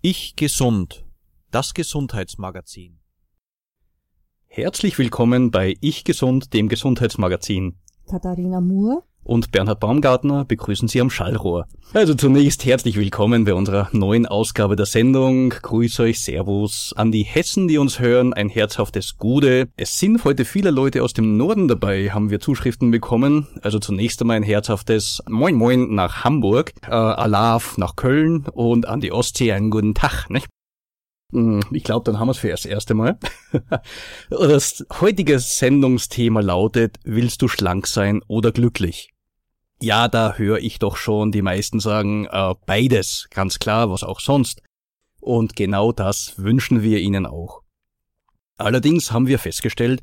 Ich gesund. Das Gesundheitsmagazin. Herzlich willkommen bei Ich gesund, dem Gesundheitsmagazin. Katharina Moore. Und Bernhard Baumgartner begrüßen Sie am Schallrohr. Also zunächst herzlich willkommen bei unserer neuen Ausgabe der Sendung. Grüß euch, Servus an die Hessen, die uns hören, ein herzhaftes Gude. Es sind heute viele Leute aus dem Norden dabei, haben wir Zuschriften bekommen. Also zunächst einmal ein herzhaftes Moin Moin nach Hamburg, äh, Alaf nach Köln und an die Ostsee einen guten Tag, nicht? Hm, Ich glaube, dann haben wir es für das erste Mal. Das heutige Sendungsthema lautet, willst du schlank sein oder glücklich? Ja, da höre ich doch schon die meisten sagen, äh, beides, ganz klar, was auch sonst. Und genau das wünschen wir ihnen auch. Allerdings haben wir festgestellt,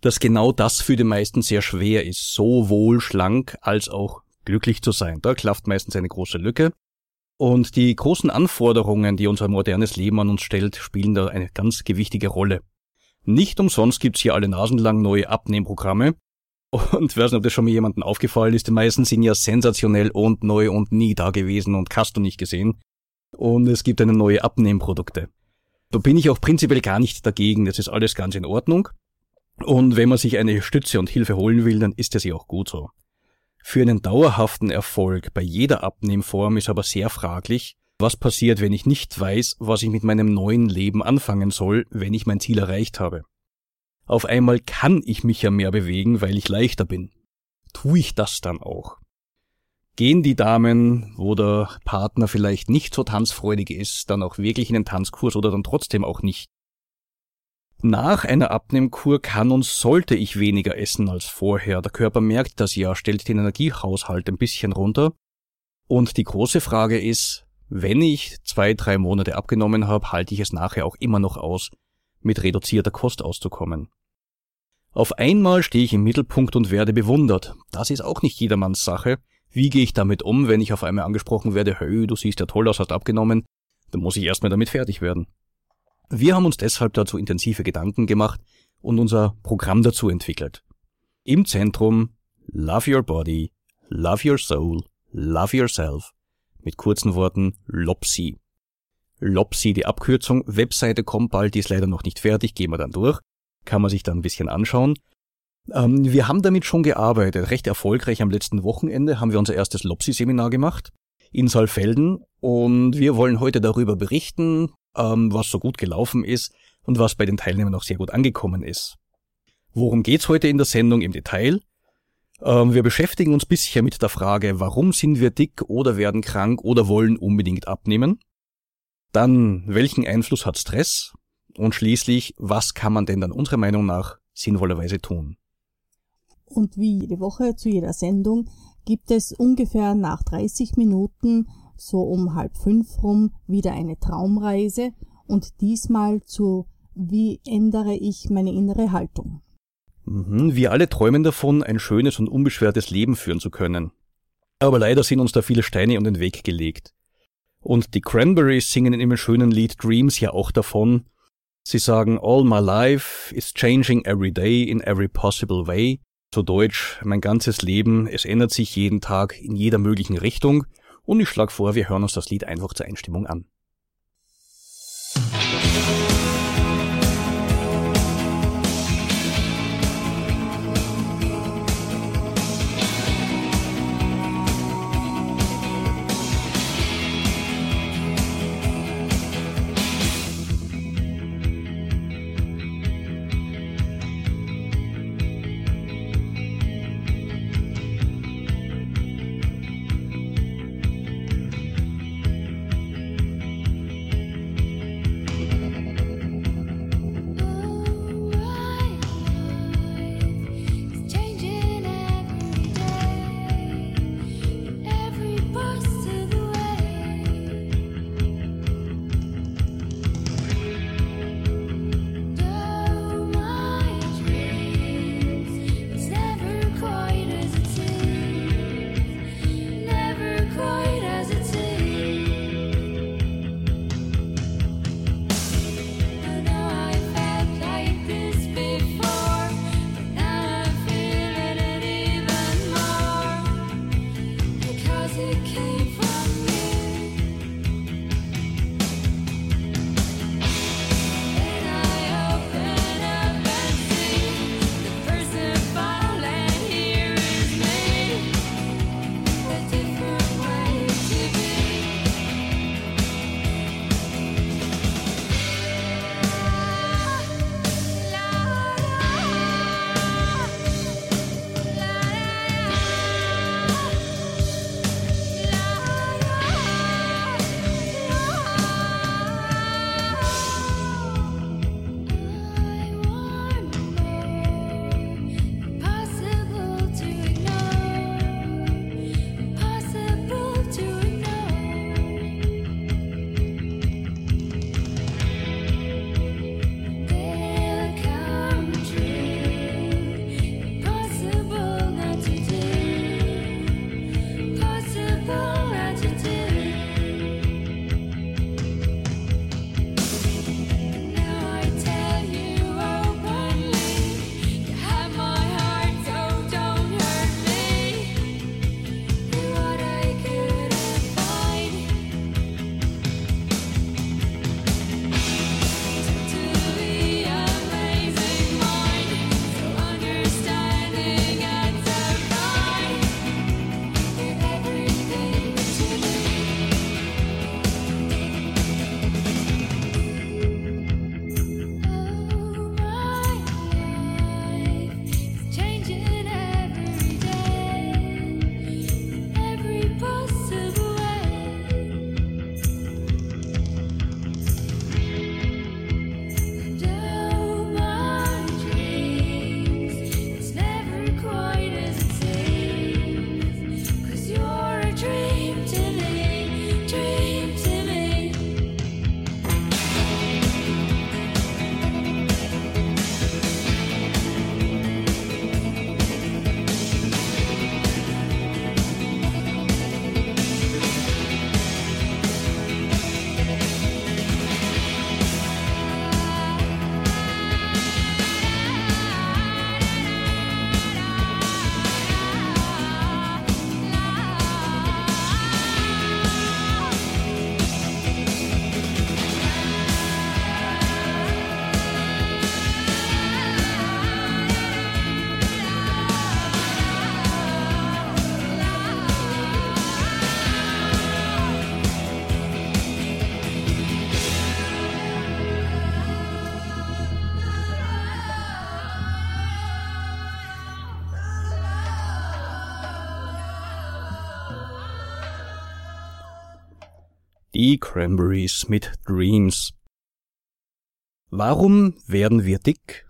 dass genau das für die meisten sehr schwer ist, sowohl schlank als auch glücklich zu sein. Da klafft meistens eine große Lücke. Und die großen Anforderungen, die unser modernes Leben an uns stellt, spielen da eine ganz gewichtige Rolle. Nicht umsonst gibt's hier alle Nasen lang neue Abnehmprogramme. Und weiß nicht, ob das schon mal jemandem aufgefallen ist, die meisten sind ja sensationell und neu und nie da gewesen und hast du nicht gesehen. Und es gibt eine neue Abnehmprodukte. Da bin ich auch prinzipiell gar nicht dagegen, das ist alles ganz in Ordnung. Und wenn man sich eine Stütze und Hilfe holen will, dann ist das ja auch gut so. Für einen dauerhaften Erfolg bei jeder Abnehmform ist aber sehr fraglich, was passiert, wenn ich nicht weiß, was ich mit meinem neuen Leben anfangen soll, wenn ich mein Ziel erreicht habe. Auf einmal kann ich mich ja mehr bewegen, weil ich leichter bin. Tu ich das dann auch? Gehen die Damen, wo der Partner vielleicht nicht so tanzfreudig ist, dann auch wirklich in den Tanzkurs oder dann trotzdem auch nicht? Nach einer Abnehmkur kann und sollte ich weniger essen als vorher. Der Körper merkt das ja, stellt den Energiehaushalt ein bisschen runter. Und die große Frage ist, wenn ich zwei, drei Monate abgenommen habe, halte ich es nachher auch immer noch aus, mit reduzierter Kost auszukommen. Auf einmal stehe ich im Mittelpunkt und werde bewundert. Das ist auch nicht jedermanns Sache. Wie gehe ich damit um, wenn ich auf einmal angesprochen werde, hey, du siehst ja toll aus, hast abgenommen, dann muss ich erstmal damit fertig werden. Wir haben uns deshalb dazu intensive Gedanken gemacht und unser Programm dazu entwickelt. Im Zentrum Love Your Body, Love Your Soul, Love Yourself. Mit kurzen Worten LOPSI. LOPSI, die Abkürzung, Webseite kommt bald, die ist leider noch nicht fertig, gehen wir dann durch. Kann man sich dann ein bisschen anschauen. Ähm, wir haben damit schon gearbeitet, recht erfolgreich. Am letzten Wochenende haben wir unser erstes LOPSI-Seminar gemacht in Saalfelden und wir wollen heute darüber berichten, ähm, was so gut gelaufen ist und was bei den Teilnehmern auch sehr gut angekommen ist. Worum geht's heute in der Sendung im Detail? Ähm, wir beschäftigen uns bisher mit der Frage, warum sind wir dick oder werden krank oder wollen unbedingt abnehmen? Dann, welchen Einfluss hat Stress? Und schließlich, was kann man denn dann unserer Meinung nach sinnvollerweise tun? Und wie jede Woche zu jeder Sendung gibt es ungefähr nach 30 Minuten, so um halb fünf rum, wieder eine Traumreise und diesmal zu Wie ändere ich meine innere Haltung? Mhm, Wir alle träumen davon, ein schönes und unbeschwertes Leben führen zu können. Aber leider sind uns da viele Steine um den Weg gelegt. Und die Cranberries singen in ihrem schönen Lied Dreams ja auch davon. Sie sagen, All my life is changing every day in every possible way. Zu Deutsch, mein ganzes Leben, es ändert sich jeden Tag in jeder möglichen Richtung. Und ich schlage vor, wir hören uns das Lied einfach zur Einstimmung an. Die Cranberries mit Dreams. Warum werden wir dick?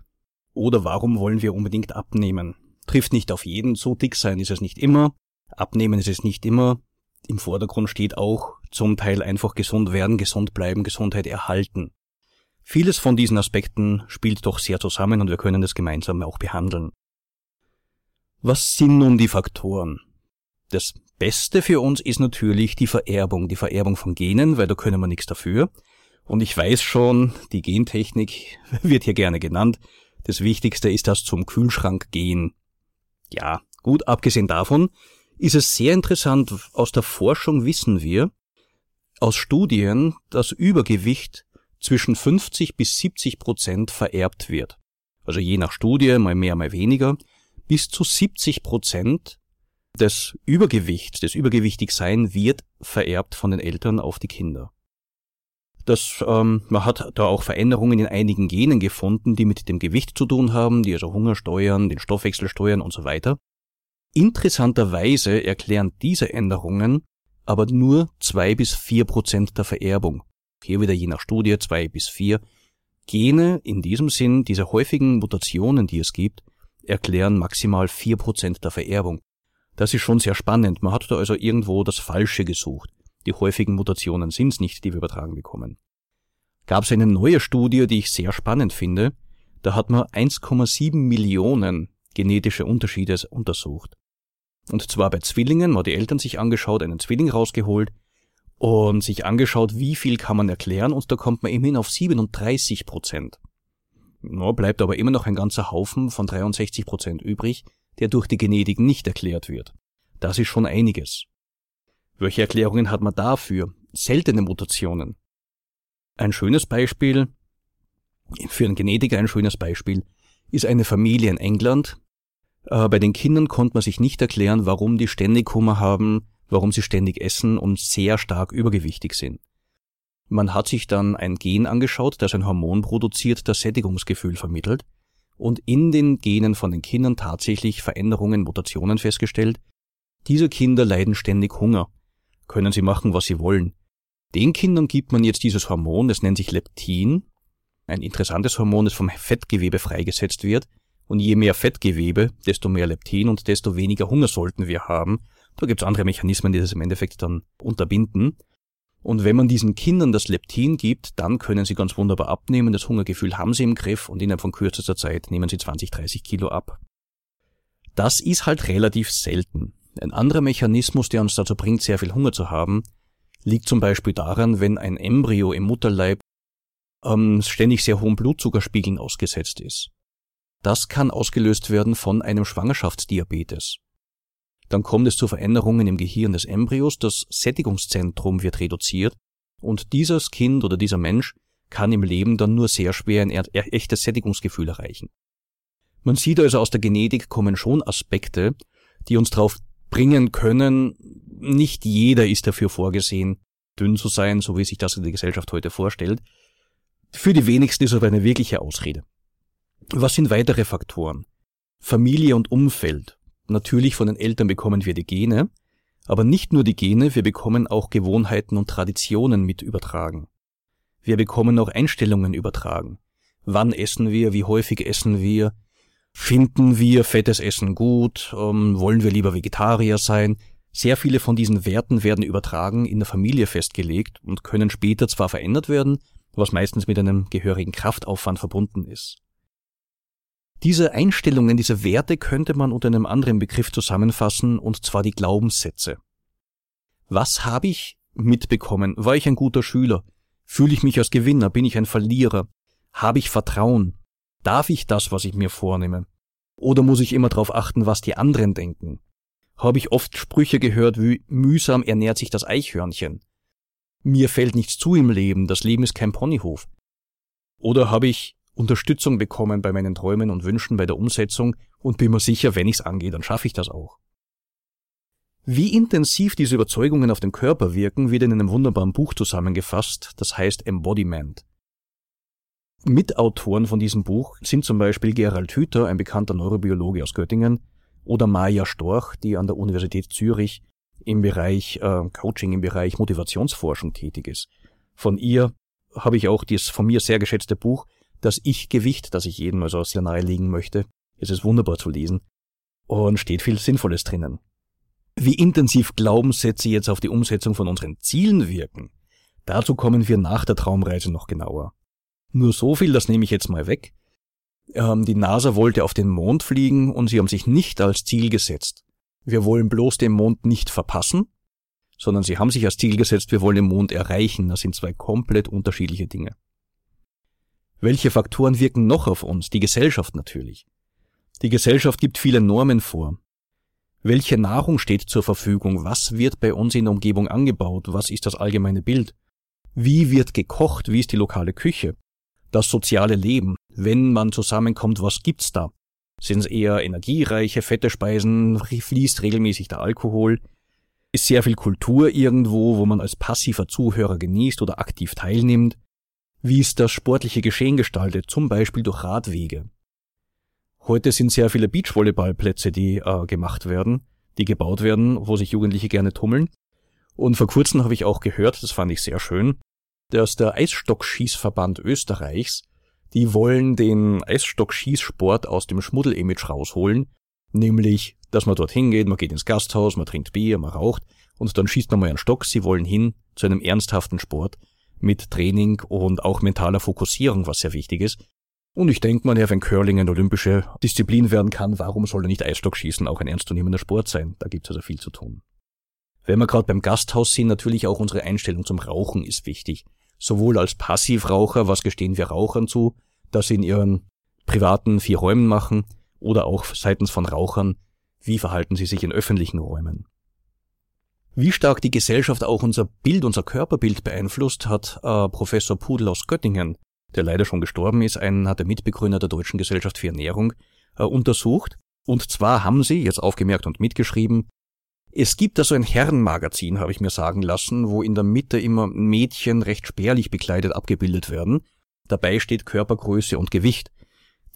Oder warum wollen wir unbedingt abnehmen? Trifft nicht auf jeden, so dick sein ist es nicht immer, abnehmen ist es nicht immer. Im Vordergrund steht auch zum Teil einfach gesund werden, gesund bleiben, Gesundheit erhalten. Vieles von diesen Aspekten spielt doch sehr zusammen und wir können das gemeinsam auch behandeln. Was sind nun die Faktoren? Das Beste für uns ist natürlich die Vererbung, die Vererbung von Genen, weil da können wir nichts dafür. Und ich weiß schon, die Gentechnik wird hier gerne genannt. Das Wichtigste ist das zum Kühlschrank gehen. Ja, gut, abgesehen davon ist es sehr interessant, aus der Forschung wissen wir, aus Studien, dass Übergewicht zwischen 50 bis 70 Prozent vererbt wird. Also je nach Studie, mal mehr, mal weniger. Bis zu 70 Prozent das Übergewicht, das Übergewichtigsein wird vererbt von den Eltern auf die Kinder. Das, ähm, man hat da auch Veränderungen in einigen Genen gefunden, die mit dem Gewicht zu tun haben, die also Hunger steuern, den Stoffwechsel steuern und so weiter. Interessanterweise erklären diese Änderungen aber nur zwei bis vier Prozent der Vererbung. Hier wieder je nach Studie zwei bis vier. Gene in diesem Sinn, diese häufigen Mutationen, die es gibt, erklären maximal vier Prozent der Vererbung. Das ist schon sehr spannend. Man hat da also irgendwo das Falsche gesucht. Die häufigen Mutationen sind es nicht, die wir übertragen bekommen. Gab es eine neue Studie, die ich sehr spannend finde. Da hat man 1,7 Millionen genetische Unterschiede untersucht. Und zwar bei Zwillingen, man hat die Eltern sich angeschaut, einen Zwilling rausgeholt und sich angeschaut, wie viel kann man erklären und da kommt man immerhin auf 37 Prozent. No, bleibt aber immer noch ein ganzer Haufen von 63 Prozent übrig, der durch die Genetik nicht erklärt wird. Das ist schon einiges. Welche Erklärungen hat man dafür? Seltene Mutationen. Ein schönes Beispiel, für einen Genetiker ein schönes Beispiel, ist eine Familie in England. Äh, bei den Kindern konnte man sich nicht erklären, warum die ständig Hunger haben, warum sie ständig essen und sehr stark übergewichtig sind. Man hat sich dann ein Gen angeschaut, das ein Hormon produziert, das Sättigungsgefühl vermittelt und in den Genen von den Kindern tatsächlich Veränderungen, Mutationen festgestellt. Diese Kinder leiden ständig Hunger. Können sie machen, was sie wollen. Den Kindern gibt man jetzt dieses Hormon, es nennt sich Leptin, ein interessantes Hormon, das vom Fettgewebe freigesetzt wird. Und je mehr Fettgewebe, desto mehr Leptin und desto weniger Hunger sollten wir haben. Da gibt es andere Mechanismen, die das im Endeffekt dann unterbinden. Und wenn man diesen Kindern das Leptin gibt, dann können sie ganz wunderbar abnehmen. Das Hungergefühl haben sie im Griff und innerhalb von kürzester Zeit nehmen sie 20, 30 Kilo ab. Das ist halt relativ selten. Ein anderer Mechanismus, der uns dazu bringt, sehr viel Hunger zu haben, liegt zum Beispiel daran, wenn ein Embryo im Mutterleib ähm, ständig sehr hohen Blutzuckerspiegeln ausgesetzt ist. Das kann ausgelöst werden von einem Schwangerschaftsdiabetes. Dann kommt es zu Veränderungen im Gehirn des Embryos, das Sättigungszentrum wird reduziert und dieses Kind oder dieser Mensch kann im Leben dann nur sehr schwer ein echtes Sättigungsgefühl erreichen. Man sieht also aus der Genetik kommen schon Aspekte, die uns darauf bringen können, nicht jeder ist dafür vorgesehen, dünn zu sein, so wie sich das in der Gesellschaft heute vorstellt. Für die wenigsten ist aber eine wirkliche Ausrede. Was sind weitere Faktoren? Familie und Umfeld. Natürlich von den Eltern bekommen wir die Gene, aber nicht nur die Gene, wir bekommen auch Gewohnheiten und Traditionen mit übertragen. Wir bekommen auch Einstellungen übertragen. Wann essen wir, wie häufig essen wir, finden wir fettes Essen gut, ähm, wollen wir lieber Vegetarier sein. Sehr viele von diesen Werten werden übertragen, in der Familie festgelegt und können später zwar verändert werden, was meistens mit einem gehörigen Kraftaufwand verbunden ist. Diese Einstellungen, diese Werte könnte man unter einem anderen Begriff zusammenfassen, und zwar die Glaubenssätze. Was habe ich mitbekommen? War ich ein guter Schüler? Fühle ich mich als Gewinner? Bin ich ein Verlierer? Habe ich Vertrauen? Darf ich das, was ich mir vornehme? Oder muss ich immer darauf achten, was die anderen denken? Habe ich oft Sprüche gehört wie mühsam ernährt sich das Eichhörnchen? Mir fällt nichts zu im Leben, das Leben ist kein Ponyhof. Oder habe ich Unterstützung bekommen bei meinen Träumen und Wünschen bei der Umsetzung und bin mir sicher, wenn ich's angehe, dann schaffe ich das auch. Wie intensiv diese Überzeugungen auf den Körper wirken, wird in einem wunderbaren Buch zusammengefasst, das heißt Embodiment. Mitautoren von diesem Buch sind zum Beispiel Gerald Hüther, ein bekannter Neurobiologe aus Göttingen, oder Maja Storch, die an der Universität Zürich im Bereich äh, Coaching, im Bereich Motivationsforschung tätig ist. Von ihr habe ich auch das von mir sehr geschätzte Buch Das Ich-Gewicht, das ich jedem also sehr nahelegen möchte. Es ist wunderbar zu lesen und steht viel Sinnvolles drinnen. Wie intensiv Glaubenssätze jetzt auf die Umsetzung von unseren Zielen wirken, dazu kommen wir nach der Traumreise noch genauer. Nur so viel, das nehme ich jetzt mal weg. Ähm, die NASA wollte auf den Mond fliegen und sie haben sich nicht als Ziel gesetzt, wir wollen bloß den Mond nicht verpassen, sondern sie haben sich als Ziel gesetzt, wir wollen den Mond erreichen. Das sind zwei komplett unterschiedliche Dinge. Welche Faktoren wirken noch auf uns? Die Gesellschaft natürlich. Die Gesellschaft gibt viele Normen vor. Welche Nahrung steht zur Verfügung? Was wird bei uns in der Umgebung angebaut? Was ist das allgemeine Bild? Wie wird gekocht? Wie ist die lokale Küche? Das soziale Leben. Wenn man zusammenkommt, was gibt's da? Sind es eher energiereiche, fette Speisen? Fließt regelmäßig der Alkohol? Ist sehr viel Kultur irgendwo, wo man als passiver Zuhörer genießt oder aktiv teilnimmt? Wie ist das sportliche Geschehen gestaltet, zum Beispiel durch Radwege? Heute sind sehr viele Beachvolleyballplätze, die äh, gemacht werden, die gebaut werden, wo sich Jugendliche gerne tummeln. Und vor kurzem habe ich auch gehört, das fand ich sehr schön, dass der Eisstockschießverband Österreichs die wollen den Eisstock-Schießsport aus dem Schmuddel-Image rausholen, nämlich, dass man dorthin geht, man geht ins Gasthaus, man trinkt Bier, man raucht und dann schießt man mal einen Stock. Sie wollen hin zu einem ernsthaften Sport mit Training und auch mentaler Fokussierung, was sehr wichtig ist. Und ich denke mal, ja, wenn Curling eine olympische Disziplin werden kann, warum soll nicht Eisstockschießen auch ein ernstzunehmender Sport sein? Da gibt's also viel zu tun. Wenn wir gerade beim Gasthaus sind, natürlich auch unsere Einstellung zum Rauchen ist wichtig sowohl als Passivraucher, was gestehen wir Rauchern zu, dass sie in ihren privaten vier Räumen machen, oder auch seitens von Rauchern, wie verhalten sie sich in öffentlichen Räumen. Wie stark die Gesellschaft auch unser Bild, unser Körperbild beeinflusst, hat äh, Professor Pudel aus Göttingen, der leider schon gestorben ist, einer der Mitbegründer der Deutschen Gesellschaft für Ernährung, äh, untersucht. Und zwar haben sie, jetzt aufgemerkt und mitgeschrieben, es gibt da so ein Herrenmagazin, habe ich mir sagen lassen, wo in der Mitte immer Mädchen recht spärlich bekleidet abgebildet werden. Dabei steht Körpergröße und Gewicht.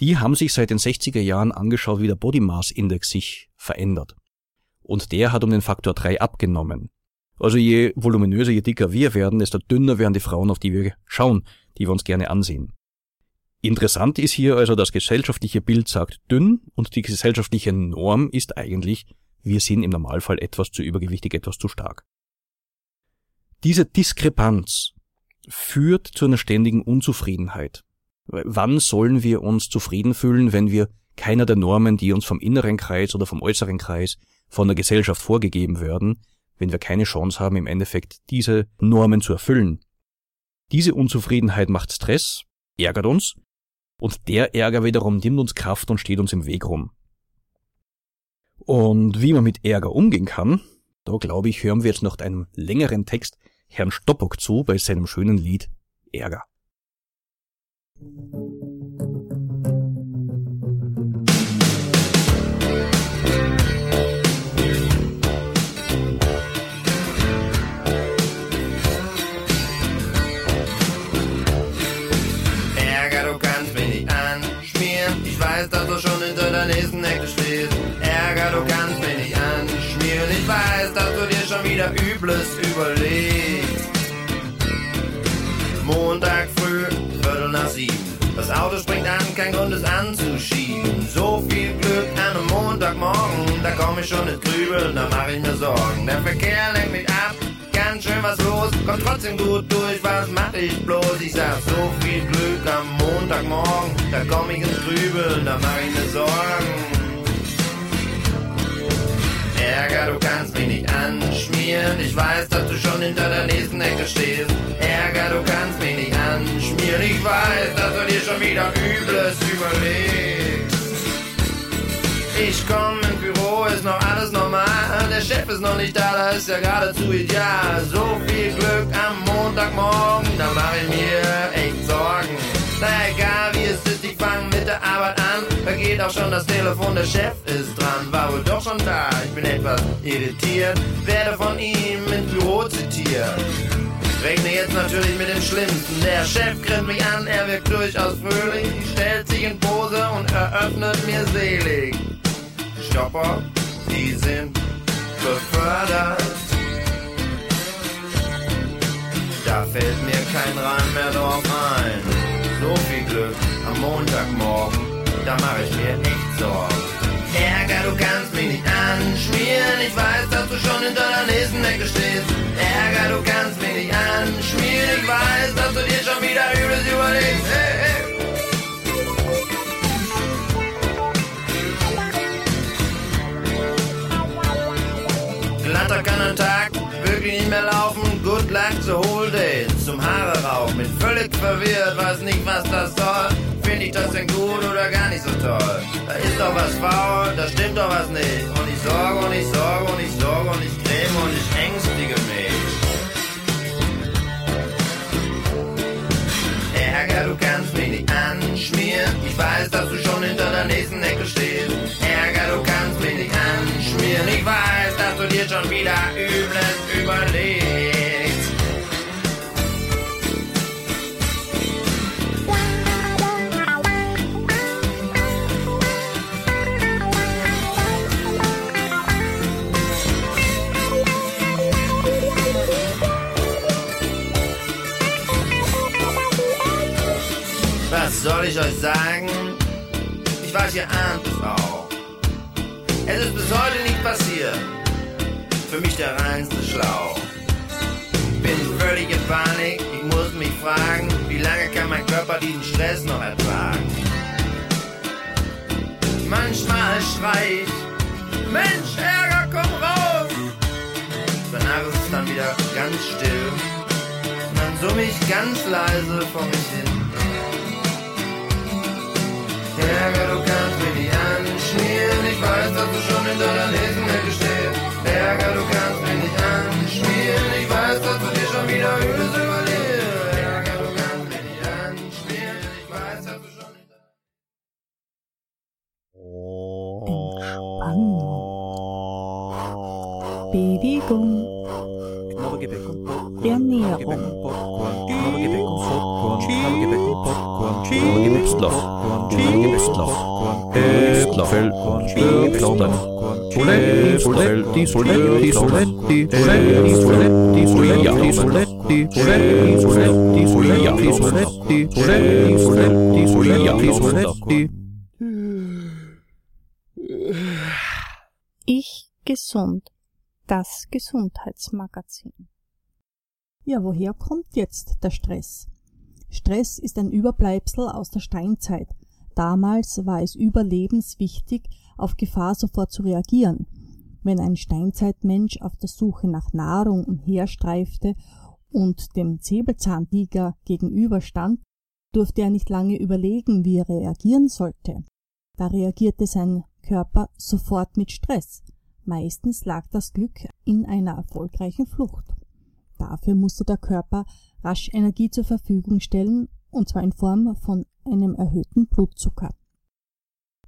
Die haben sich seit den 60er Jahren angeschaut, wie der Body Mass Index sich verändert. Und der hat um den Faktor 3 abgenommen. Also je voluminöser, je dicker wir werden, desto dünner werden die Frauen, auf die wir schauen, die wir uns gerne ansehen. Interessant ist hier also, das gesellschaftliche Bild sagt dünn und die gesellschaftliche Norm ist eigentlich, wir sind im Normalfall etwas zu übergewichtig, etwas zu stark. Diese Diskrepanz führt zu einer ständigen Unzufriedenheit. Wann sollen wir uns zufrieden fühlen, wenn wir keiner der Normen, die uns vom inneren Kreis oder vom äußeren Kreis von der Gesellschaft vorgegeben werden, wenn wir keine Chance haben, im Endeffekt diese Normen zu erfüllen. Diese Unzufriedenheit macht Stress, ärgert uns, und der Ärger wiederum nimmt uns Kraft und steht uns im Weg rum. Und wie man mit Ärger umgehen kann, da glaube ich, hören wir jetzt noch einen längeren Text Herrn Stoppock zu bei seinem schönen Lied Ärger. Ärger, der nächsten Ecke stehst. Ärger, du kannst mich nicht anschmieren. Ich weiß, dass du dir schon wieder Übles überlegst. Montag früh, Viertel nach sieben. Das Auto springt an, kein Grund es anzuschieben. So viel Glück an einem Montagmorgen, da komm ich schon ins Grübeln, da mach ich mir Sorgen. Der Verkehr lenkt mich ab, ganz schön was los, komm trotzdem gut durch, was mach ich bloß? Ich sag so viel Glück am Montagmorgen, da komm ich ins Grübeln, da mach ich mir Sorgen. Ärger, du kannst mich nicht anschmieren. Ich weiß, dass du schon hinter der nächsten Ecke stehst. Ärger, du kannst mich nicht anschmieren. Ich weiß, dass du dir schon wieder Übles überlegst. Ich komm ins Büro, ist noch alles normal. Der Chef ist noch nicht da, das ist ja geradezu ideal. So viel Glück am Montagmorgen, da mach ich mir echt Sorgen. Na egal wie es ist, ich fang mit der Arbeit an. Da geht auch schon das Telefon, der Chef ist dran. War wohl doch schon da, ich bin etwas irritiert. Werde von ihm ins Büro zitiert. Rechne jetzt natürlich mit dem Schlimmsten. Der Chef grinst mich an, er wirkt durchaus fröhlich, stellt sich in Pose und eröffnet mir selig. Stopper, die sind befördert. Da fällt mir kein Reim mehr drauf ein. So viel Glück am Montagmorgen, da mach ich mir echt Sorgen. Ärger, du kannst mich nicht anschmieren. Ich weiß, dass du schon hinter der nächsten Ecke stehst. Ärger, du kannst mich nicht anschmieren. Ich weiß, dass du dir schon wieder Übles überlegst. Hey, hey. Glatter kann ein Tag wirklich nicht mehr laufen. Good luck to whole day. Zum Haare rauchen. Bin völlig verwirrt, weiß nicht, was das soll. Finde ich das denn gut oder gar nicht so toll? Da ist doch was faul, da stimmt doch was nicht. Und ich sorge und ich sorge und ich sorge und ich creme und ich ängstige sagen? Ich weiß, ihr ahnt es auch. Es ist bis heute nicht passiert. Für mich der reinste Schlauch. Bin völlig in Panik. Ich muss mich fragen, wie lange kann mein Körper diesen Stress noch ertragen? Manchmal schrei ich, Mensch, Ärger, komm raus! Danach ist es dann wieder ganz still. Und dann summe ich ganz leise vor mich hin. Ärger, du kannst mir die Hand. Ich weiß, dass du schon in deiner Lesen gestehst. Ärger, du kannst mir die Hand. Ich weiß, dass du dir schon wieder übelst überlebst. Ärger, du kannst mir die Hand schmieren. Ich weiß, dass du schon hinter Entspannung. Bewegung. Knorrgebäck und Popcorn. Ernährung. Knorrgebäck und Popcorn. Knorrgebäck und Popcorn. Knorrgebäck und Popcorn. Knorrgebäck und Popcorn. Ich gesund, das Gesundheitsmagazin. Ja, woher kommt jetzt der Stress? Stress ist ein Überbleibsel aus der Steinzeit. Damals war es überlebenswichtig, auf Gefahr sofort zu reagieren. Wenn ein Steinzeitmensch auf der Suche nach Nahrung umherstreifte und dem Säbelzahntiger gegenüberstand, durfte er nicht lange überlegen, wie er reagieren sollte. Da reagierte sein Körper sofort mit Stress. Meistens lag das Glück in einer erfolgreichen Flucht. Dafür musste der Körper rasch Energie zur Verfügung stellen, und zwar in Form von einem erhöhten Blutzucker.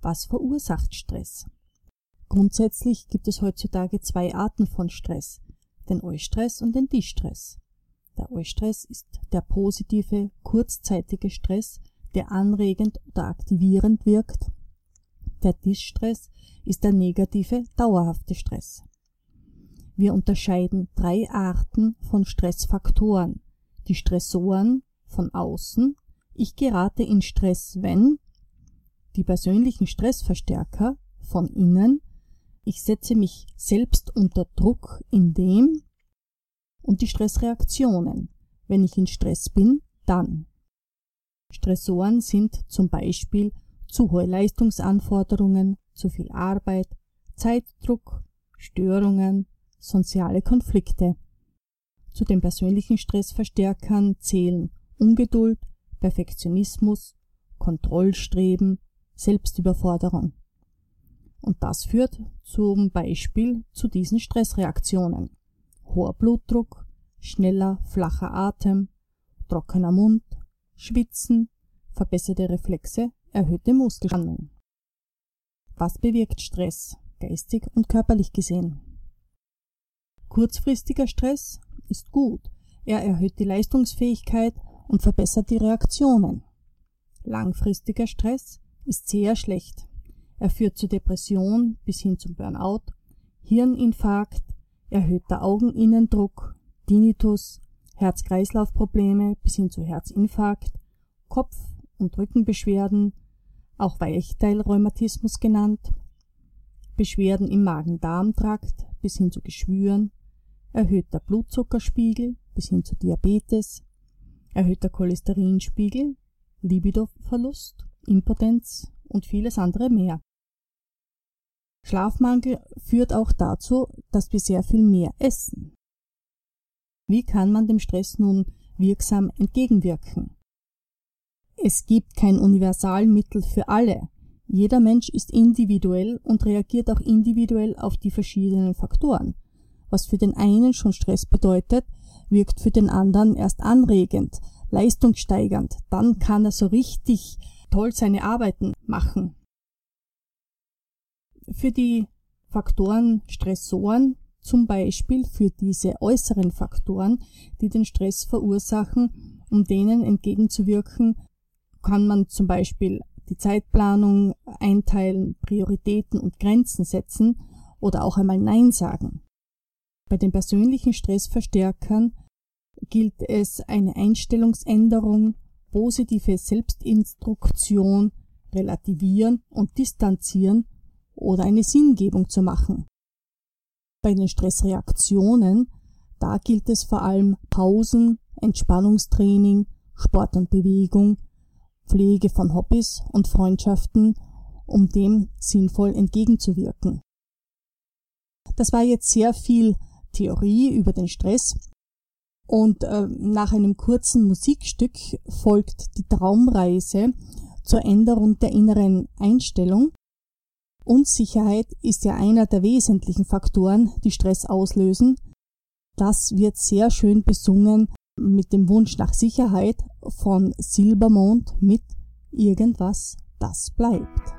Was verursacht Stress? Grundsätzlich gibt es heutzutage zwei Arten von Stress, den Eustress und den Distress. Der Eustress ist der positive, kurzzeitige Stress, der anregend oder aktivierend wirkt. Der Distress ist der negative, dauerhafte Stress. Wir unterscheiden drei Arten von Stressfaktoren. Die Stressoren von außen. Ich gerate in Stress, wenn die persönlichen Stressverstärker von innen, ich setze mich selbst unter Druck, indem und die Stressreaktionen. Wenn ich in Stress bin, dann. Stressoren sind zum Beispiel zu hohe Leistungsanforderungen, zu viel Arbeit, Zeitdruck, Störungen, soziale Konflikte. Zu den persönlichen Stressverstärkern zählen Ungeduld, Perfektionismus, Kontrollstreben, Selbstüberforderung. Und das führt zum Beispiel zu diesen Stressreaktionen. Hoher Blutdruck, schneller, flacher Atem, trockener Mund, Schwitzen, verbesserte Reflexe, erhöhte Muskelspannung. Was bewirkt Stress, geistig und körperlich gesehen? Kurzfristiger Stress ist gut. Er erhöht die Leistungsfähigkeit und verbessert die Reaktionen. Langfristiger Stress ist sehr schlecht. Er führt zu Depression bis hin zum Burnout, Hirninfarkt, erhöhter Augeninnendruck, Tinnitus, Herz-Kreislauf-Probleme bis hin zu Herzinfarkt, Kopf- und Rückenbeschwerden, auch Weichteilrheumatismus genannt, Beschwerden im Magen-Darm-Trakt bis hin zu Geschwüren, erhöhter Blutzuckerspiegel bis hin zu Diabetes, erhöhter Cholesterinspiegel, Libidoverlust, Impotenz und vieles andere mehr. Schlafmangel führt auch dazu, dass wir sehr viel mehr essen. Wie kann man dem Stress nun wirksam entgegenwirken? Es gibt kein Universalmittel für alle. Jeder Mensch ist individuell und reagiert auch individuell auf die verschiedenen Faktoren. Was für den einen schon Stress bedeutet, wirkt für den anderen erst anregend, leistungssteigernd. Dann kann er so richtig toll seine Arbeiten machen. Für die Faktoren Stressoren, zum Beispiel für diese äußeren Faktoren, die den Stress verursachen, um denen entgegenzuwirken, kann man zum Beispiel die Zeitplanung einteilen, Prioritäten und Grenzen setzen oder auch einmal Nein sagen. Bei den persönlichen Stressverstärkern gilt es eine Einstellungsänderung, positive Selbstinstruktion, relativieren und distanzieren oder eine Sinngebung zu machen. Bei den Stressreaktionen, da gilt es vor allem Pausen, Entspannungstraining, Sport und Bewegung, Pflege von Hobbys und Freundschaften, um dem sinnvoll entgegenzuwirken. Das war jetzt sehr viel Theorie über den Stress und äh, nach einem kurzen Musikstück folgt die Traumreise zur Änderung der inneren Einstellung. Unsicherheit ist ja einer der wesentlichen Faktoren, die Stress auslösen. Das wird sehr schön besungen mit dem Wunsch nach Sicherheit von Silbermond mit Irgendwas, das bleibt.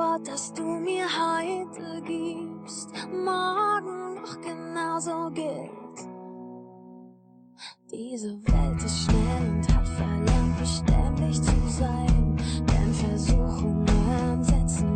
Dass das Wort, das du mir heute gibst, morgen noch genauso gilt. Diese Welt ist schnell und hat verlernt, beständig zu sein, denn Versuchungen setzen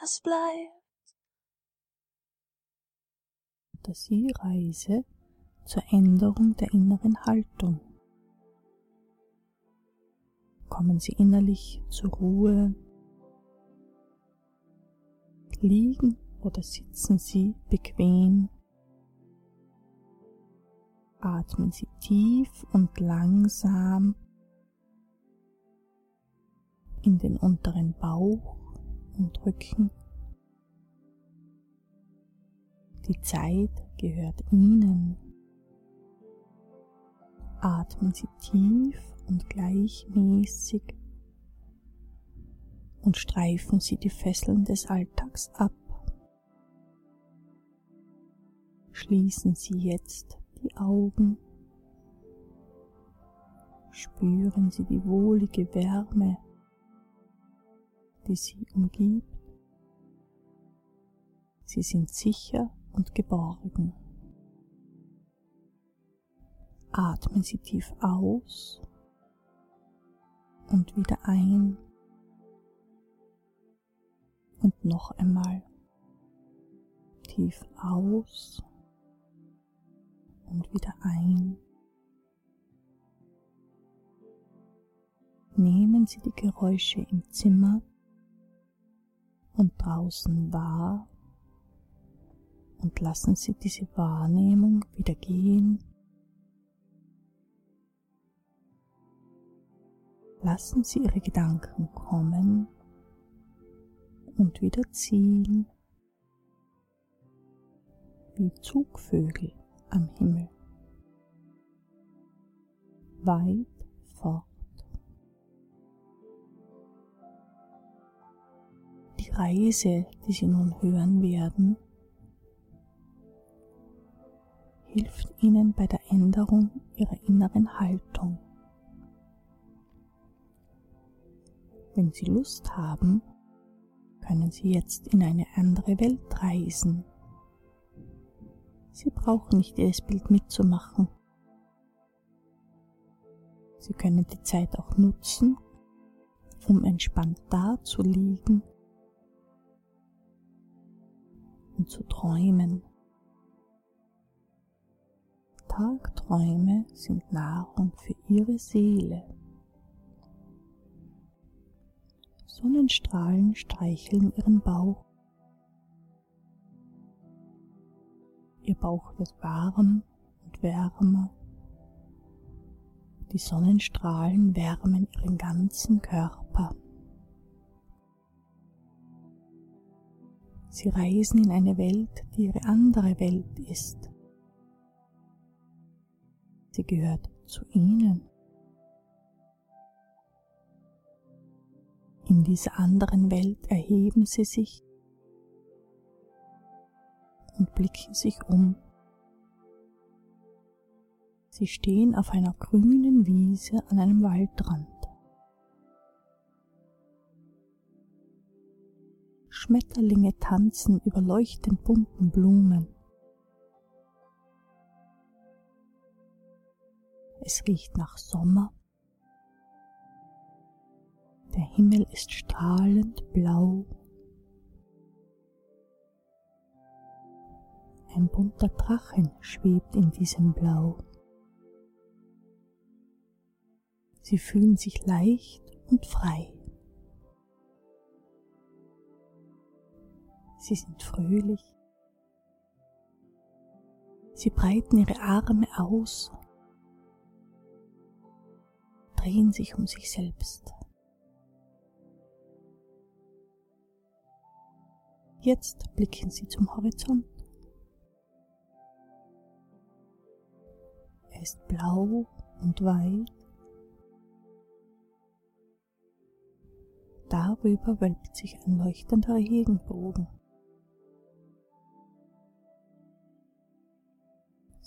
das bleibt. Fantasiereise zur Änderung der inneren Haltung. Kommen Sie innerlich zur Ruhe. Liegen oder sitzen Sie bequem. Atmen Sie tief und langsam in den unteren Bauch und Rücken. Die Zeit gehört Ihnen. Atmen Sie tief und gleichmäßig und streifen Sie die Fesseln des Alltags ab. Schließen Sie jetzt die Augen. Spüren Sie die wohlige Wärme, die Sie umgibt. Sie sind sicher und geborgen. Atmen Sie tief aus und wieder ein und noch einmal tief aus und wieder ein. Nehmen Sie die Geräusche im Zimmer und draußen wahr und lassen Sie diese Wahrnehmung wieder gehen. Lassen Sie Ihre Gedanken kommen und wieder ziehen, wie Zugvögel am Himmel, weit fort. Reise, die Sie nun hören werden, hilft Ihnen bei der Änderung Ihrer inneren Haltung. Wenn Sie Lust haben, können Sie jetzt in eine andere Welt reisen. Sie brauchen nicht jedes Bild mitzumachen. Sie können die Zeit auch nutzen, um entspannt dazuliegen und zu träumen. Tagträume sind Nahrung für ihre Seele. Sonnenstrahlen streicheln ihren Bauch. Ihr Bauch wird warm und wärmer. Die Sonnenstrahlen wärmen ihren ganzen Körper. Sie reisen in eine Welt, die ihre andere Welt ist. Sie gehört zu ihnen. In dieser anderen Welt erheben sie sich und blicken sich um. Sie stehen auf einer grünen Wiese an einem Waldrand. Schmetterlinge tanzen über leuchtend bunten Blumen. Es riecht nach Sommer. Der Himmel ist strahlend blau. Ein bunter Drachen schwebt in diesem Blau. Sie fühlen sich leicht und frei. Sie sind fröhlich. Sie breiten ihre Arme aus, drehen sich um sich selbst. Jetzt blicken sie zum Horizont. Er ist blau und weit. Darüber wölbt sich ein leuchtender Regenbogen.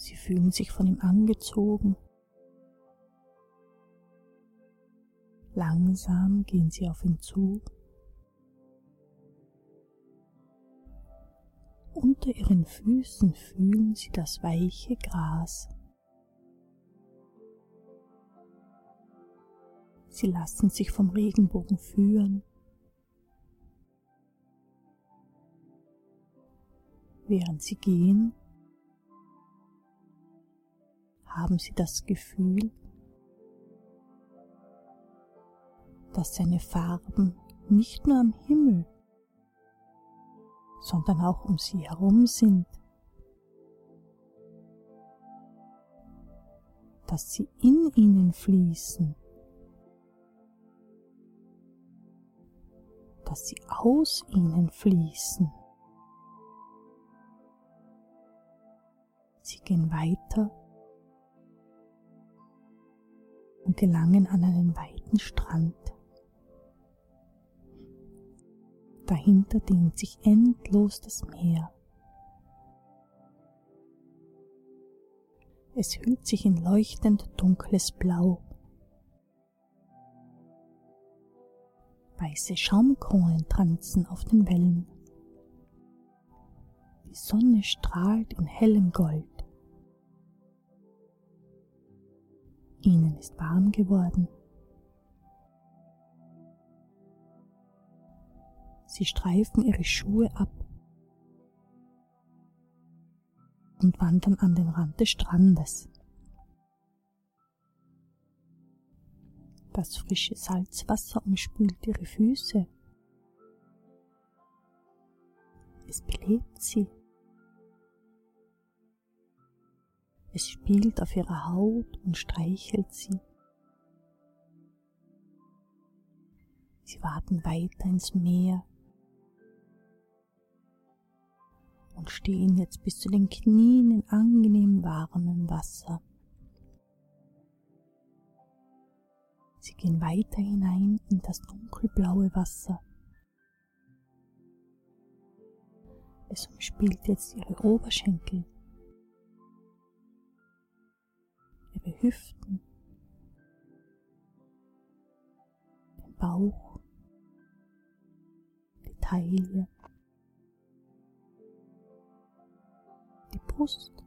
Sie fühlen sich von ihm angezogen. Langsam gehen sie auf ihn zu. Unter ihren Füßen fühlen sie das weiche Gras. Sie lassen sich vom Regenbogen führen. Während sie gehen, haben sie das Gefühl, dass seine Farben nicht nur am Himmel, sondern auch um sie herum sind, dass sie in ihnen fließen, dass sie aus ihnen fließen. Sie gehen weiter und gelangen an einen weiten Strand. Dahinter dehnt sich endlos das Meer. Es hüllt sich in leuchtend dunkles Blau. Weiße Schaumkronen tanzen auf den Wellen. Die Sonne strahlt in hellem Gold. Ihnen ist warm geworden. Sie streifen ihre Schuhe ab und wandern an den Rand des Strandes. Das frische Salzwasser umspült ihre Füße. Es belebt sie. Es spielt auf ihrer Haut und streichelt sie. Sie warten weiter ins Meer und stehen jetzt bis zu den Knien in angenehm warmem Wasser. Sie gehen weiter hinein in das dunkelblaue Wasser. Es umspielt jetzt ihre Oberschenkel ihre Hüften, den Bauch, die Taille, die Brust,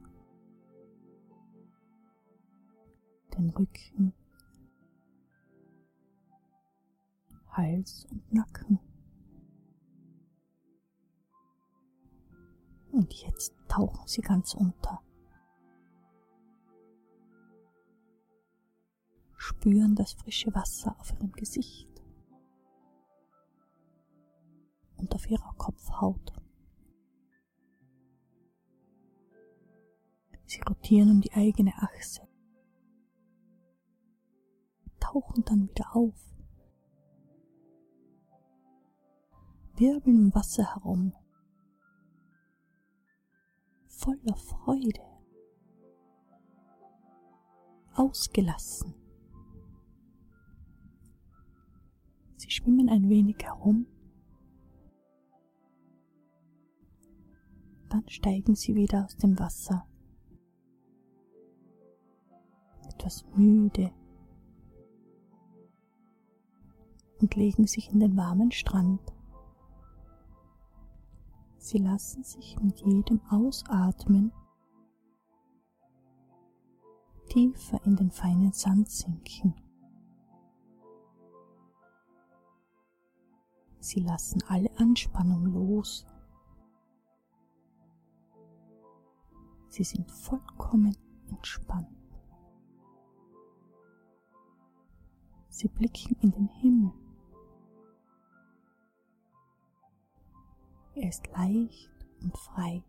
den Rücken, Hals und Nacken. Und jetzt tauchen Sie ganz unter. Spüren das frische Wasser auf Ihrem Gesicht und auf Ihrer Kopfhaut. Sie rotieren um die eigene Achse, tauchen dann wieder auf, wirbeln im Wasser herum, voller Freude, ausgelassen. Sie schwimmen ein wenig herum, dann steigen sie wieder aus dem Wasser etwas müde und legen sich in den warmen Strand. Sie lassen sich mit jedem Ausatmen tiefer in den feinen Sand sinken. Sie lassen alle Anspannung los. Sie sind vollkommen entspannt. Sie blicken in den Himmel. Er ist leicht und frei.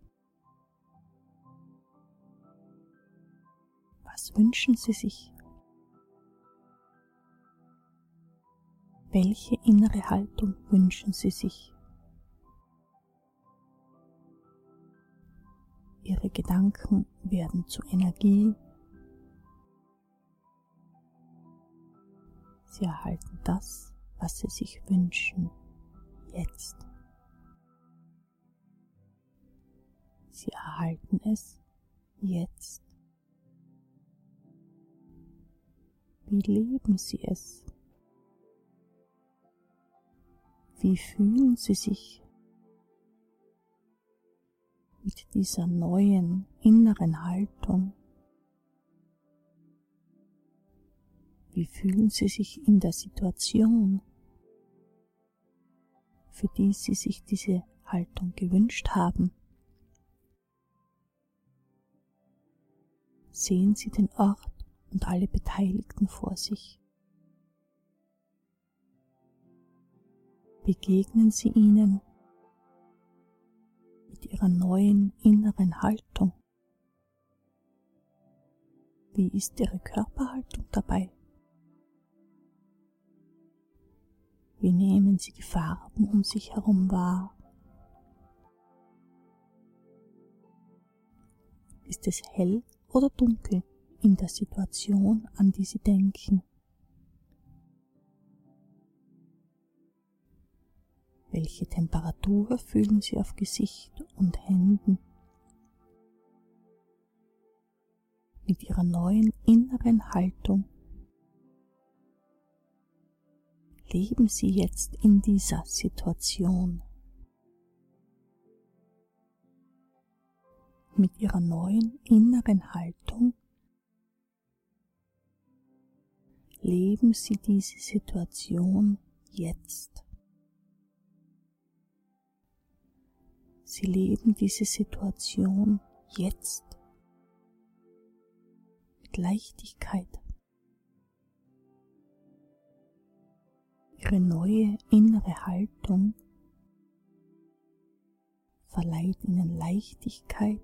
Was wünschen Sie sich? Welche innere Haltung wünschen Sie sich? Ihre Gedanken werden zu Energie Sie erhalten das, was Sie sich wünschen, jetzt. Sie erhalten es jetzt. Wie leben Sie es? Wie fühlen Sie sich mit dieser neuen inneren Haltung? Wie fühlen Sie sich in der Situation, für die Sie sich diese Haltung gewünscht haben? Sehen Sie den Ort und alle Beteiligten vor sich. Begegnen Sie ihnen mit Ihrer neuen inneren Haltung. Wie ist Ihre Körperhaltung dabei? Wie nehmen Sie die Farben um sich herum wahr? Ist es hell oder dunkel in der Situation, an die Sie denken? Welche Temperatur fühlen Sie auf Gesicht und Händen? Mit Ihrer neuen inneren Haltung leben Sie jetzt in dieser Situation mit Ihrer neuen inneren Haltung. Leben Sie diese Situation jetzt. Sie leben diese Situation jetzt mit Leichtigkeit. Ihre neue innere Haltung verleiht ihnen Leichtigkeit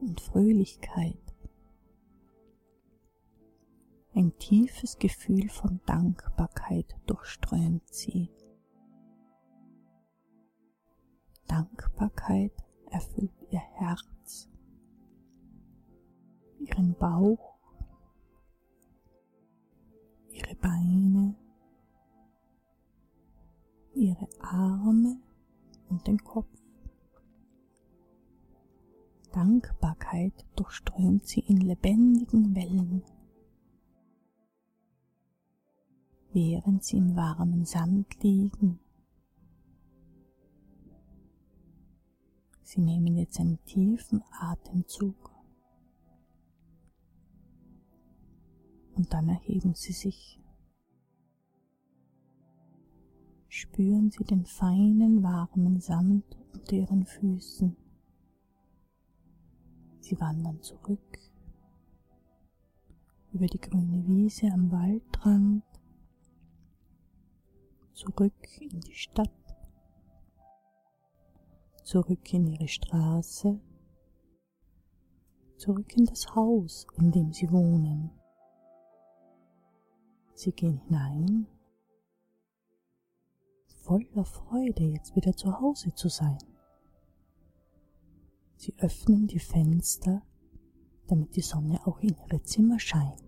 und Fröhlichkeit. Ein tiefes Gefühl von Dankbarkeit durchströmt sie. Dankbarkeit erfüllt ihr Herz, ihren Bauch ihre Beine, ihre Arme und den Kopf. Dankbarkeit durchströmt sie in lebendigen Wellen, während sie im warmen Sand liegen. Sie nehmen jetzt einen tiefen Atemzug und dann erheben Sie sich. Spüren Sie den feinen, warmen Sand unter Ihren Füßen. Sie wandern zurück über die grüne Wiese am Waldrand, zurück in die Stadt, zurück in Ihre Straße, zurück in das Haus, in dem Sie wohnen. Sie gehen hinein, voller Freude, jetzt wieder zu Hause zu sein. Sie öffnen die Fenster, damit die Sonne auch in ihre Zimmer scheint.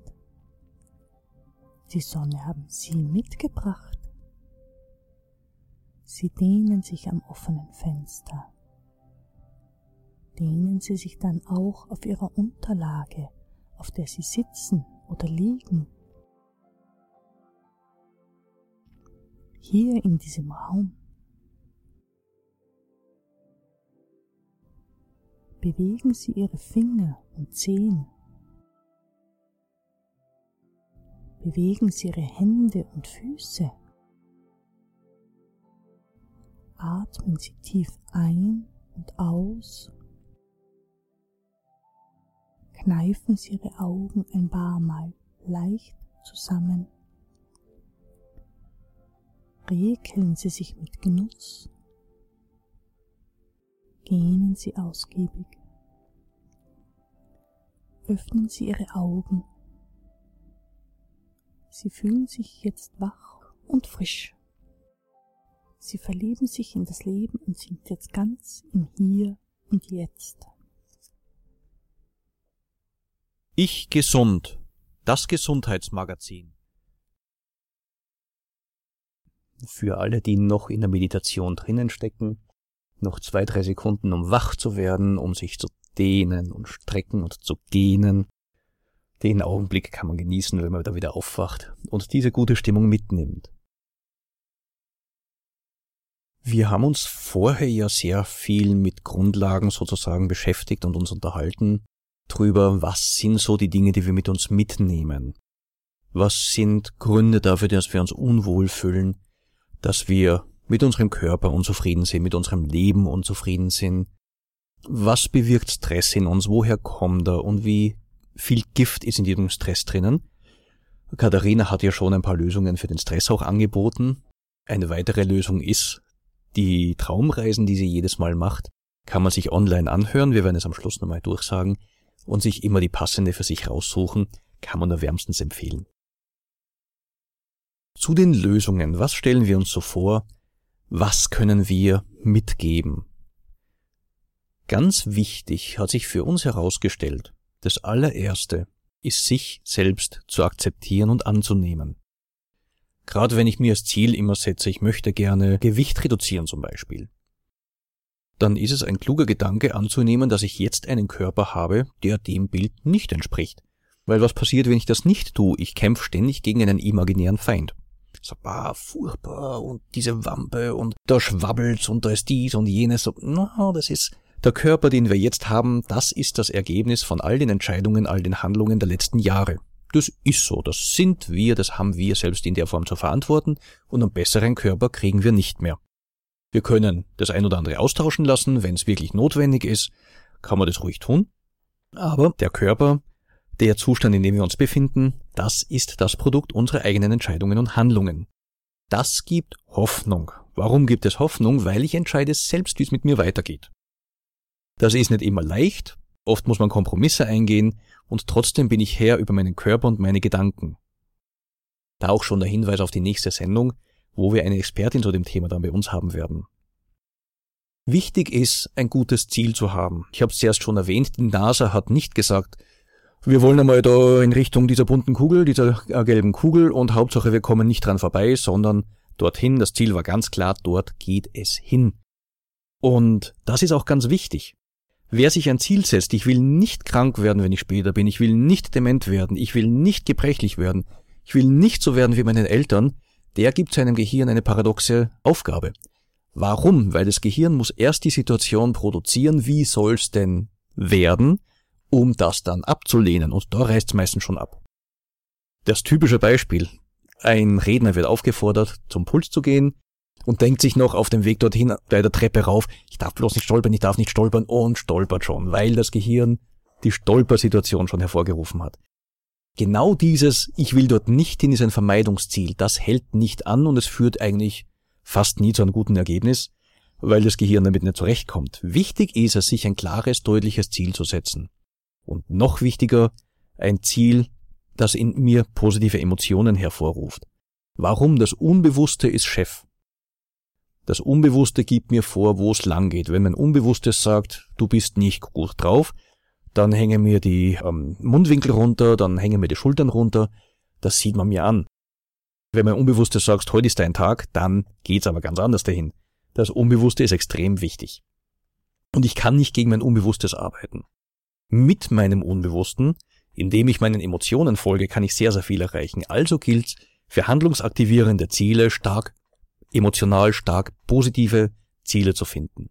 Die Sonne haben Sie mitgebracht. Sie dehnen sich am offenen Fenster. Dehnen Sie sich dann auch auf Ihrer Unterlage, auf der Sie sitzen oder liegen. Hier in diesem Raum. Bewegen Sie Ihre Finger und Zehen Bewegen Sie Ihre Hände und Füße. Atmen Sie tief ein und aus. Kneifen Sie Ihre Augen ein paar Mal leicht zusammen. Rekeln Sie sich mit Genuss. Gähnen Sie ausgiebig. Öffnen Sie Ihre Augen Sie fühlen sich jetzt wach und frisch. Sie verlieben sich in das Leben und sind jetzt ganz im Hier und Jetzt. Ich gesund. Das Gesundheitsmagazin. Für alle, die noch in der Meditation drinnen stecken, noch zwei, drei Sekunden, um wach zu werden, um sich zu dehnen und strecken und zu gähnen. Den Augenblick kann man genießen, wenn man da wieder aufwacht und diese gute Stimmung mitnimmt. Wir haben uns vorher ja sehr viel mit Grundlagen sozusagen beschäftigt und uns unterhalten drüber, was sind so die Dinge, die wir mit uns mitnehmen. Was sind Gründe dafür, dass wir uns unwohl fühlen, dass wir mit unserem Körper unzufrieden sind, mit unserem Leben unzufrieden sind. Was bewirkt Stress in uns? Woher kommt er? Und wie viel Gift ist in diesem Stress drinnen. Katharina hat ja schon ein paar Lösungen für den Stress auch angeboten. Eine weitere Lösung ist, die Traumreisen, die sie jedes Mal macht, kann man sich online anhören, wir werden es am Schluss nochmal durchsagen, und sich immer die passende für sich raussuchen, kann man nur wärmstens empfehlen. Zu den Lösungen, was stellen wir uns so vor, was können wir mitgeben? Ganz wichtig hat sich für uns herausgestellt, das allererste ist sich selbst zu akzeptieren und anzunehmen. Gerade wenn ich mir als Ziel immer setze, ich möchte gerne Gewicht reduzieren zum Beispiel, dann ist es ein kluger Gedanke anzunehmen, dass ich jetzt einen Körper habe, der dem Bild nicht entspricht. Weil was passiert, wenn ich das nicht tue? Ich kämpfe ständig gegen einen imaginären Feind. So, bah, furchtbar und diese Wampe und da schwabbelt's und da ist dies und jenes. So, no, das ist der Körper, den wir jetzt haben, das ist das Ergebnis von all den Entscheidungen, all den Handlungen der letzten Jahre. Das ist so, das sind wir, das haben wir selbst in der Form zu verantworten und einen besseren Körper kriegen wir nicht mehr. Wir können das ein oder andere austauschen lassen, wenn es wirklich notwendig ist, kann man das ruhig tun. Aber der Körper, der Zustand, in dem wir uns befinden, das ist das Produkt unserer eigenen Entscheidungen und Handlungen. Das gibt Hoffnung. Warum gibt es Hoffnung? Weil ich entscheide selbst, wie es mit mir weitergeht. Das ist nicht immer leicht, oft muss man Kompromisse eingehen und trotzdem bin ich Herr über meinen Körper und meine Gedanken. Da auch schon der Hinweis auf die nächste Sendung, wo wir eine Expertin zu dem Thema dann bei uns haben werden. Wichtig ist, ein gutes Ziel zu haben. Ich habe es zuerst schon erwähnt, die NASA hat nicht gesagt, wir wollen einmal da in Richtung dieser bunten Kugel, dieser äh, gelben Kugel und Hauptsache wir kommen nicht dran vorbei, sondern dorthin, das Ziel war ganz klar, dort geht es hin. Und das ist auch ganz wichtig. Wer sich ein Ziel setzt, ich will nicht krank werden, wenn ich später bin, ich will nicht dement werden, ich will nicht gebrechlich werden, ich will nicht so werden wie meine Eltern, der gibt seinem Gehirn eine paradoxe Aufgabe. Warum? Weil das Gehirn muss erst die Situation produzieren, wie soll's denn werden, um das dann abzulehnen. Und da reißt's meistens schon ab. Das typische Beispiel. Ein Redner wird aufgefordert, zum Puls zu gehen und denkt sich noch auf dem Weg dorthin bei der Treppe rauf, ich darf bloß nicht stolpern, ich darf nicht stolpern und stolpert schon, weil das Gehirn die Stolpersituation schon hervorgerufen hat. Genau dieses, ich will dort nicht hin, ist ein Vermeidungsziel. Das hält nicht an und es führt eigentlich fast nie zu einem guten Ergebnis, weil das Gehirn damit nicht zurechtkommt. Wichtig ist es, sich ein klares, deutliches Ziel zu setzen. Und noch wichtiger, ein Ziel, das in mir positive Emotionen hervorruft. Warum? Das Unbewusste ist Chef. Das Unbewusste gibt mir vor, wo es lang geht. Wenn mein Unbewusstes sagt, du bist nicht gut drauf, dann hängen mir die ähm, Mundwinkel runter, dann hängen mir die Schultern runter. Das sieht man mir an. Wenn mein Unbewusstes sagt, heute ist dein Tag, dann geht's aber ganz anders dahin. Das Unbewusste ist extrem wichtig. Und ich kann nicht gegen mein Unbewusstes arbeiten. Mit meinem Unbewussten, indem ich meinen Emotionen folge, kann ich sehr, sehr viel erreichen. Also gilt für handlungsaktivierende Ziele stark, emotional stark positive Ziele zu finden.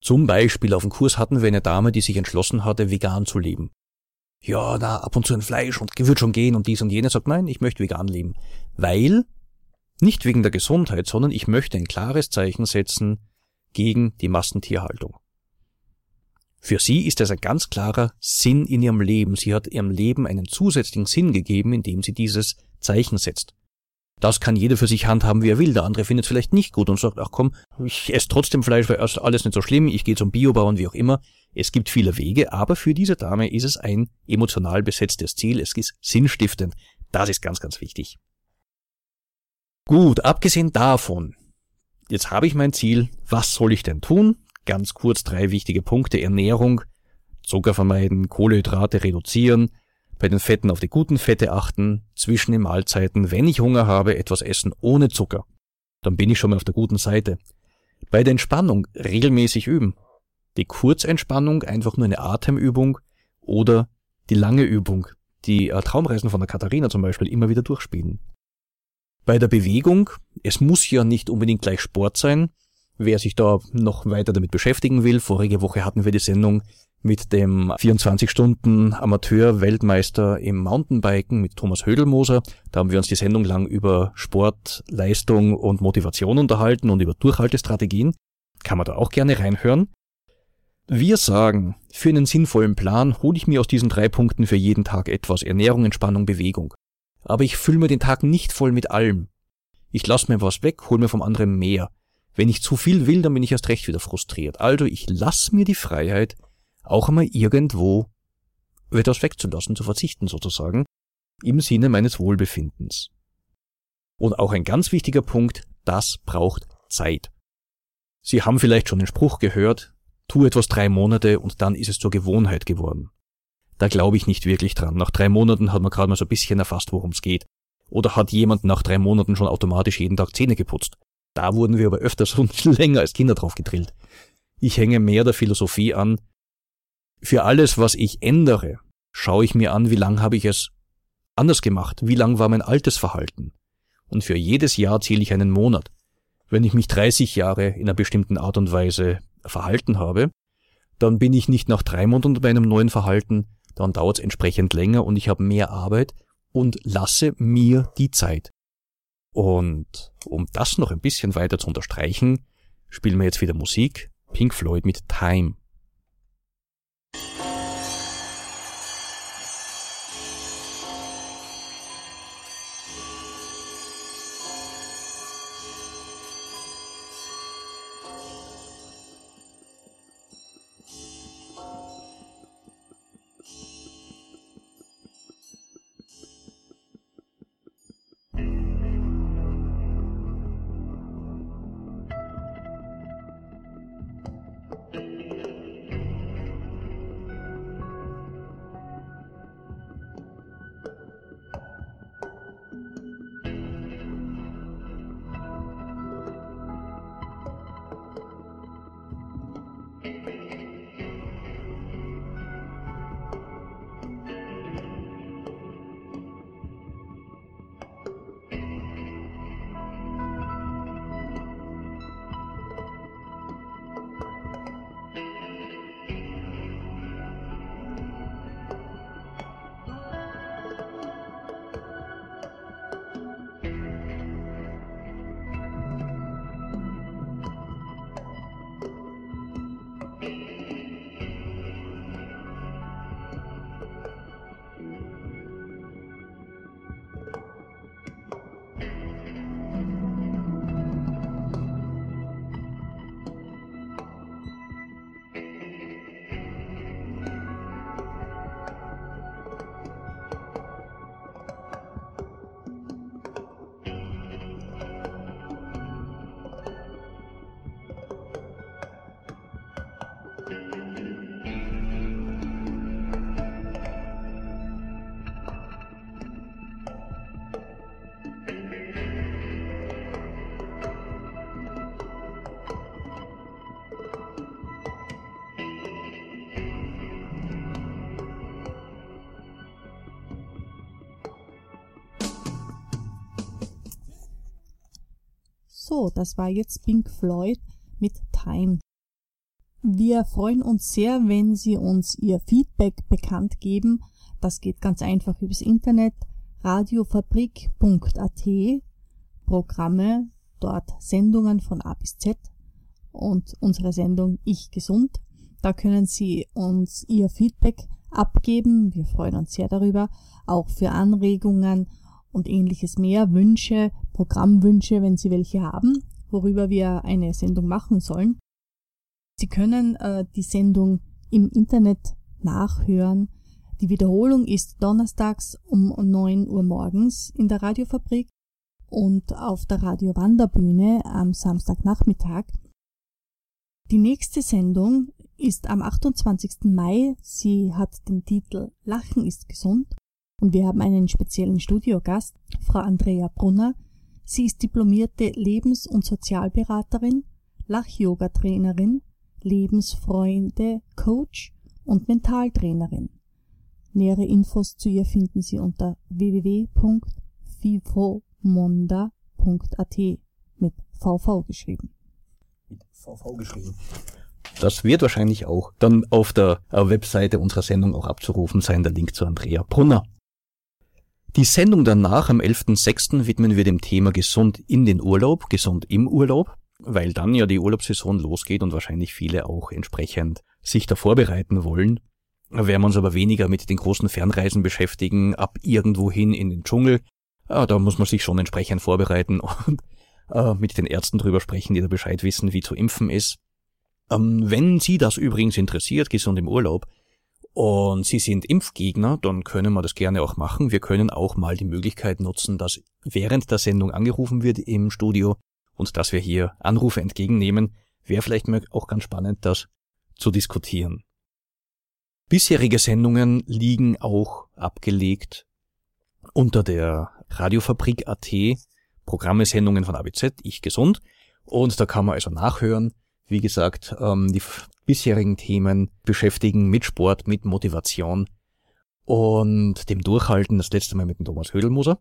Zum Beispiel auf dem Kurs hatten wir eine Dame, die sich entschlossen hatte, vegan zu leben. Ja, na, ab und zu ein Fleisch und wird schon gehen und dies und jenes sagt, nein, ich möchte vegan leben. Weil, nicht wegen der Gesundheit, sondern ich möchte ein klares Zeichen setzen gegen die Massentierhaltung. Für sie ist das ein ganz klarer Sinn in ihrem Leben. Sie hat ihrem Leben einen zusätzlichen Sinn gegeben, indem sie dieses Zeichen setzt. Das kann jeder für sich handhaben, wie er will. Der andere findet es vielleicht nicht gut und sagt, ach komm, ich esse trotzdem Fleisch, weil alles nicht so schlimm, ich gehe zum Biobau und wie auch immer. Es gibt viele Wege, aber für diese Dame ist es ein emotional besetztes Ziel. Es ist sinnstiftend. Das ist ganz, ganz wichtig. Gut, abgesehen davon, jetzt habe ich mein Ziel. Was soll ich denn tun? Ganz kurz drei wichtige Punkte. Ernährung, Zucker vermeiden, Kohlehydrate reduzieren, bei den Fetten auf die guten Fette achten, zwischen den Mahlzeiten, wenn ich Hunger habe, etwas essen ohne Zucker. Dann bin ich schon mal auf der guten Seite. Bei der Entspannung regelmäßig üben. Die Kurzentspannung einfach nur eine Atemübung oder die lange Übung, die äh, Traumreisen von der Katharina zum Beispiel immer wieder durchspielen. Bei der Bewegung, es muss ja nicht unbedingt gleich Sport sein. Wer sich da noch weiter damit beschäftigen will, vorige Woche hatten wir die Sendung mit dem 24-Stunden-Amateur-Weltmeister im Mountainbiken mit Thomas Hödelmoser. Da haben wir uns die Sendung lang über Sport, Leistung und Motivation unterhalten und über Durchhaltestrategien. Kann man da auch gerne reinhören. Wir sagen, für einen sinnvollen Plan hole ich mir aus diesen drei Punkten für jeden Tag etwas Ernährung, Entspannung, Bewegung. Aber ich fülle mir den Tag nicht voll mit allem. Ich lasse mir was weg, hole mir vom anderen mehr. Wenn ich zu viel will, dann bin ich erst recht wieder frustriert. Also ich lasse mir die Freiheit, auch einmal irgendwo etwas wegzulassen, zu verzichten sozusagen, im Sinne meines Wohlbefindens. Und auch ein ganz wichtiger Punkt, das braucht Zeit. Sie haben vielleicht schon den Spruch gehört, tu etwas drei Monate und dann ist es zur Gewohnheit geworden. Da glaube ich nicht wirklich dran. Nach drei Monaten hat man gerade mal so ein bisschen erfasst, worum es geht. Oder hat jemand nach drei Monaten schon automatisch jeden Tag Zähne geputzt. Da wurden wir aber öfters und länger als Kinder drauf gedrillt. Ich hänge mehr der Philosophie an, für alles, was ich ändere, schaue ich mir an, wie lang habe ich es anders gemacht, wie lang war mein altes Verhalten. Und für jedes Jahr zähle ich einen Monat. Wenn ich mich 30 Jahre in einer bestimmten Art und Weise verhalten habe, dann bin ich nicht nach drei Monaten bei einem neuen Verhalten, dann dauert es entsprechend länger und ich habe mehr Arbeit und lasse mir die Zeit. Und um das noch ein bisschen weiter zu unterstreichen, spielen wir jetzt wieder Musik. Pink Floyd mit Time. So, das war jetzt Pink Floyd mit Time. Wir freuen uns sehr, wenn Sie uns Ihr Feedback bekannt geben. Das geht ganz einfach übers Internet radiofabrik.at Programme, dort Sendungen von A bis Z und unsere Sendung Ich Gesund. Da können Sie uns Ihr Feedback abgeben. Wir freuen uns sehr darüber. Auch für Anregungen und ähnliches mehr, Wünsche, Programmwünsche, wenn Sie welche haben, worüber wir eine Sendung machen sollen. Sie können äh, die Sendung im Internet nachhören. Die Wiederholung ist donnerstags um 9 Uhr morgens in der Radiofabrik und auf der Radio Wanderbühne am Samstagnachmittag. Die nächste Sendung ist am 28. Mai. Sie hat den Titel Lachen ist gesund und wir haben einen speziellen Studiogast, Frau Andrea Brunner. Sie ist diplomierte Lebens- und Sozialberaterin, Lach-Yoga-Trainerin, Lebensfreunde, Coach und Mentaltrainerin. Nähere Infos zu ihr finden Sie unter www.vivomonda.at mit VV geschrieben. Mit VV geschrieben. Das wird wahrscheinlich auch dann auf der äh, Webseite unserer Sendung auch abzurufen sein, der Link zu Andrea Brunner. Die Sendung danach am 11.06. widmen wir dem Thema Gesund in den Urlaub, gesund im Urlaub, weil dann ja die Urlaubssaison losgeht und wahrscheinlich viele auch entsprechend sich da vorbereiten wollen. Werden wir uns aber weniger mit den großen Fernreisen beschäftigen, ab irgendwohin in den Dschungel. Ja, da muss man sich schon entsprechend vorbereiten und äh, mit den Ärzten drüber sprechen, die da Bescheid wissen, wie zu impfen ist. Ähm, wenn Sie das übrigens interessiert, gesund im Urlaub, und Sie sind Impfgegner, dann können wir das gerne auch machen. Wir können auch mal die Möglichkeit nutzen, dass während der Sendung angerufen wird im Studio und dass wir hier Anrufe entgegennehmen. Wäre vielleicht auch ganz spannend, das zu diskutieren. Bisherige Sendungen liegen auch abgelegt unter der Radiofabrik AT, Programme, Sendungen von ABZ, ich gesund. Und da kann man also nachhören, wie gesagt, ähm, die bisherigen Themen beschäftigen mit Sport, mit Motivation und dem Durchhalten, das letzte Mal mit dem Thomas Hödelmoser.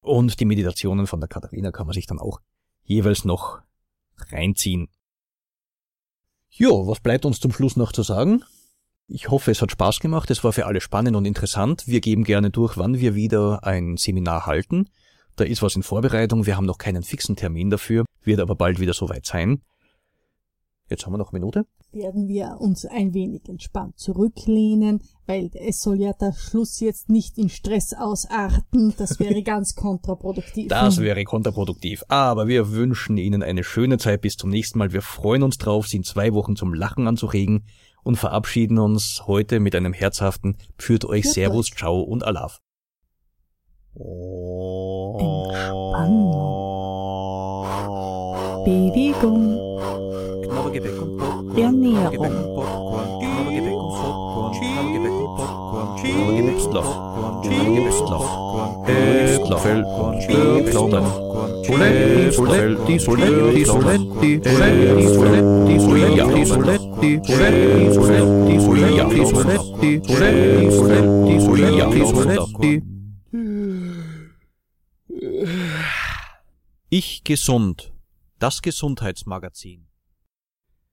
Und die Meditationen von der Katharina kann man sich dann auch jeweils noch reinziehen. Jo, was bleibt uns zum Schluss noch zu sagen? Ich hoffe, es hat Spaß gemacht, es war für alle spannend und interessant. Wir geben gerne durch, wann wir wieder ein Seminar halten. Da ist was in Vorbereitung, wir haben noch keinen fixen Termin dafür, wird aber bald wieder soweit sein. Jetzt haben wir noch eine Minute. Werden wir uns ein wenig entspannt zurücklehnen, weil es soll ja der Schluss jetzt nicht in Stress ausarten. Das wäre ganz kontraproduktiv. Das wäre kontraproduktiv. Aber wir wünschen Ihnen eine schöne Zeit bis zum nächsten Mal. Wir freuen uns drauf, Sie in zwei Wochen zum Lachen anzuregen und verabschieden uns heute mit einem herzhaften Pführt euch Pführt Servus, euch. Ciao und Alaf. Entspannung. Bewegung. Ernährung. Ich gesund. Das Gesundheitsmagazin.